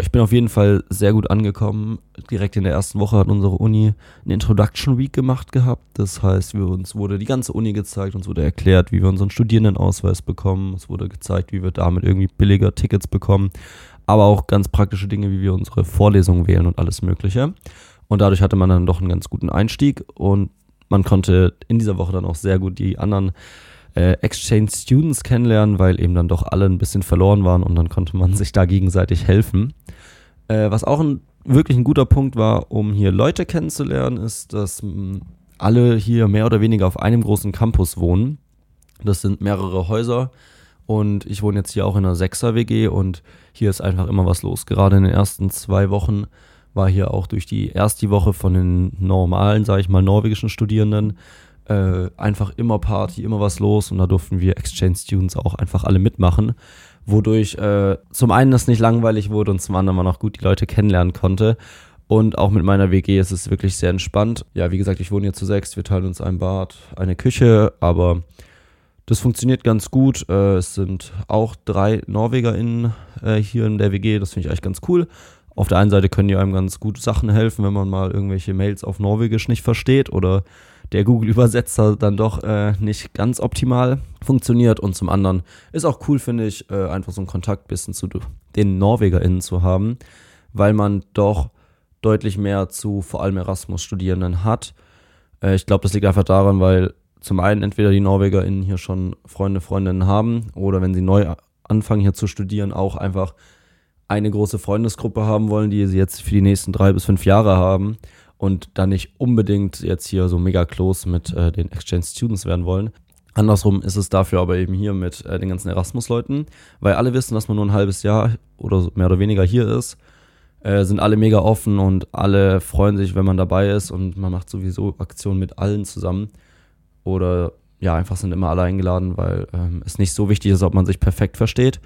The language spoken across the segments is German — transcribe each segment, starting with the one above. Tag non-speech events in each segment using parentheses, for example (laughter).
Ich bin auf jeden Fall sehr gut angekommen. Direkt in der ersten Woche hat unsere Uni eine Introduction Week gemacht gehabt. Das heißt, wir, uns wurde die ganze Uni gezeigt, uns wurde erklärt, wie wir unseren Studierendenausweis bekommen. Es wurde gezeigt, wie wir damit irgendwie billiger Tickets bekommen. Aber auch ganz praktische Dinge, wie wir unsere Vorlesungen wählen und alles Mögliche. Und dadurch hatte man dann doch einen ganz guten Einstieg und man konnte in dieser Woche dann auch sehr gut die anderen äh, Exchange Students kennenlernen, weil eben dann doch alle ein bisschen verloren waren und dann konnte man sich da gegenseitig helfen. Äh, was auch ein wirklich ein guter Punkt war, um hier Leute kennenzulernen, ist, dass mh, alle hier mehr oder weniger auf einem großen Campus wohnen. Das sind mehrere Häuser und ich wohne jetzt hier auch in einer Sechser-WG und hier ist einfach immer was los. Gerade in den ersten zwei Wochen war hier auch durch die erste Woche von den normalen, sage ich mal, norwegischen Studierenden äh, einfach immer Party, immer was los und da durften wir Exchange Students auch einfach alle mitmachen, wodurch äh, zum einen das nicht langweilig wurde und zum anderen man auch gut die Leute kennenlernen konnte. Und auch mit meiner WG ist es wirklich sehr entspannt. Ja, wie gesagt, ich wohne hier zu sechs, wir teilen uns ein Bad, eine Küche, aber das funktioniert ganz gut. Äh, es sind auch drei NorwegerInnen äh, hier in der WG, das finde ich eigentlich ganz cool. Auf der einen Seite können die einem ganz gut Sachen helfen, wenn man mal irgendwelche Mails auf Norwegisch nicht versteht oder der Google-Übersetzer dann doch äh, nicht ganz optimal funktioniert. Und zum anderen ist auch cool, finde ich, äh, einfach so einen Kontakt bisschen zu den NorwegerInnen zu haben, weil man doch deutlich mehr zu vor allem Erasmus-Studierenden hat. Äh, ich glaube, das liegt einfach daran, weil zum einen entweder die NorwegerInnen hier schon Freunde, Freundinnen haben oder wenn sie neu anfangen hier zu studieren, auch einfach eine große Freundesgruppe haben wollen, die sie jetzt für die nächsten drei bis fünf Jahre haben und dann nicht unbedingt jetzt hier so mega close mit äh, den Exchange Students werden wollen. Andersrum ist es dafür aber eben hier mit äh, den ganzen Erasmus-Leuten, weil alle wissen, dass man nur ein halbes Jahr oder mehr oder weniger hier ist, äh, sind alle mega offen und alle freuen sich, wenn man dabei ist und man macht sowieso Aktionen mit allen zusammen. Oder ja, einfach sind immer alle eingeladen, weil ähm, es nicht so wichtig ist, ob man sich perfekt versteht.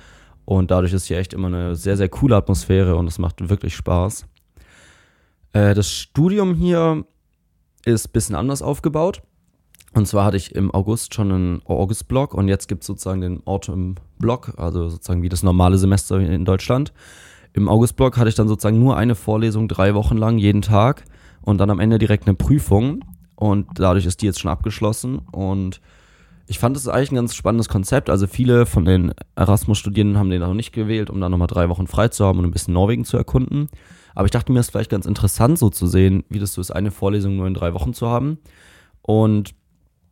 Und dadurch ist hier echt immer eine sehr, sehr coole Atmosphäre und es macht wirklich Spaß. Äh, das Studium hier ist ein bisschen anders aufgebaut. Und zwar hatte ich im August schon einen August-Block und jetzt gibt es sozusagen den Autumn-Block, also sozusagen wie das normale Semester in Deutschland. Im August-Block hatte ich dann sozusagen nur eine Vorlesung drei Wochen lang, jeden Tag und dann am Ende direkt eine Prüfung. Und dadurch ist die jetzt schon abgeschlossen. Und ich fand es eigentlich ein ganz spannendes Konzept. Also viele von den Erasmus-Studierenden haben den auch nicht gewählt, um dann nochmal drei Wochen frei zu haben und ein bisschen Norwegen zu erkunden. Aber ich dachte mir, es ist vielleicht ganz interessant so zu sehen, wie das so ist, eine Vorlesung nur in drei Wochen zu haben. Und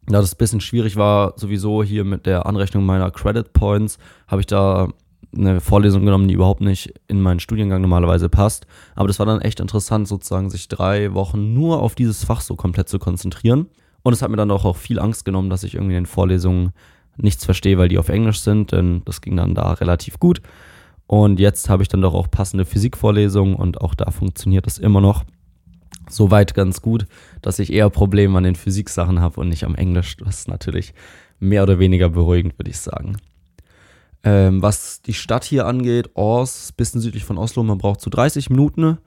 da das ein bisschen schwierig war, sowieso hier mit der Anrechnung meiner Credit Points, habe ich da eine Vorlesung genommen, die überhaupt nicht in meinen Studiengang normalerweise passt. Aber das war dann echt interessant, sozusagen sich drei Wochen nur auf dieses Fach so komplett zu konzentrieren. Und es hat mir dann auch, auch viel Angst genommen, dass ich irgendwie in den Vorlesungen nichts verstehe, weil die auf Englisch sind, denn das ging dann da relativ gut. Und jetzt habe ich dann doch auch passende Physikvorlesungen und auch da funktioniert es immer noch soweit ganz gut, dass ich eher Probleme an den Physiksachen habe und nicht am Englisch. Das ist natürlich mehr oder weniger beruhigend, würde ich sagen. Ähm, was die Stadt hier angeht, Ors, bisschen südlich von Oslo, man braucht so 30 Minuten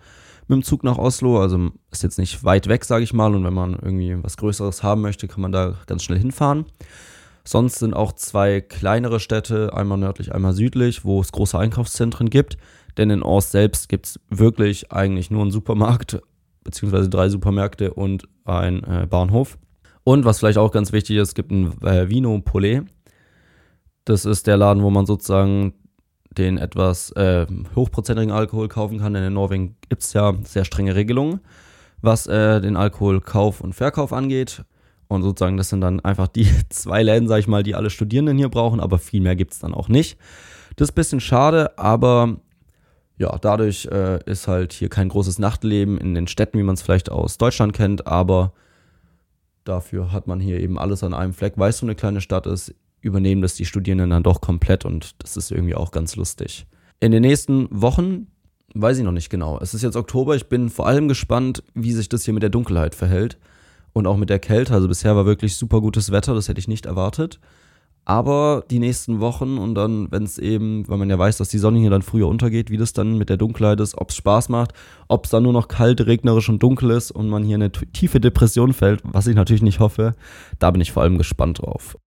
mit dem Zug nach Oslo. Also ist jetzt nicht weit weg, sage ich mal. Und wenn man irgendwie was Größeres haben möchte, kann man da ganz schnell hinfahren. Sonst sind auch zwei kleinere Städte, einmal nördlich, einmal südlich, wo es große Einkaufszentren gibt. Denn in Ors selbst gibt es wirklich eigentlich nur einen Supermarkt, beziehungsweise drei Supermärkte und ein äh, Bahnhof. Und was vielleicht auch ganz wichtig ist, es gibt ein äh, Vino Polé. Das ist der Laden, wo man sozusagen den etwas äh, hochprozentigen Alkohol kaufen kann. Denn in Norwegen gibt es ja sehr strenge Regelungen, was äh, den Alkoholkauf und Verkauf angeht. Und sozusagen, das sind dann einfach die (laughs) zwei Läden, sag ich mal, die alle Studierenden hier brauchen, aber viel mehr gibt es dann auch nicht. Das ist ein bisschen schade, aber ja, dadurch äh, ist halt hier kein großes Nachtleben in den Städten, wie man es vielleicht aus Deutschland kennt, aber dafür hat man hier eben alles an einem Fleck. Weil es so eine kleine Stadt ist, übernehmen das die Studierenden dann doch komplett und das ist irgendwie auch ganz lustig. In den nächsten Wochen weiß ich noch nicht genau. Es ist jetzt Oktober, ich bin vor allem gespannt, wie sich das hier mit der Dunkelheit verhält und auch mit der Kälte. Also bisher war wirklich super gutes Wetter, das hätte ich nicht erwartet. Aber die nächsten Wochen und dann, wenn es eben, weil man ja weiß, dass die Sonne hier dann früher untergeht, wie das dann mit der Dunkelheit ist, ob es Spaß macht, ob es dann nur noch kalt, regnerisch und dunkel ist und man hier eine tiefe Depression fällt, was ich natürlich nicht hoffe, da bin ich vor allem gespannt drauf.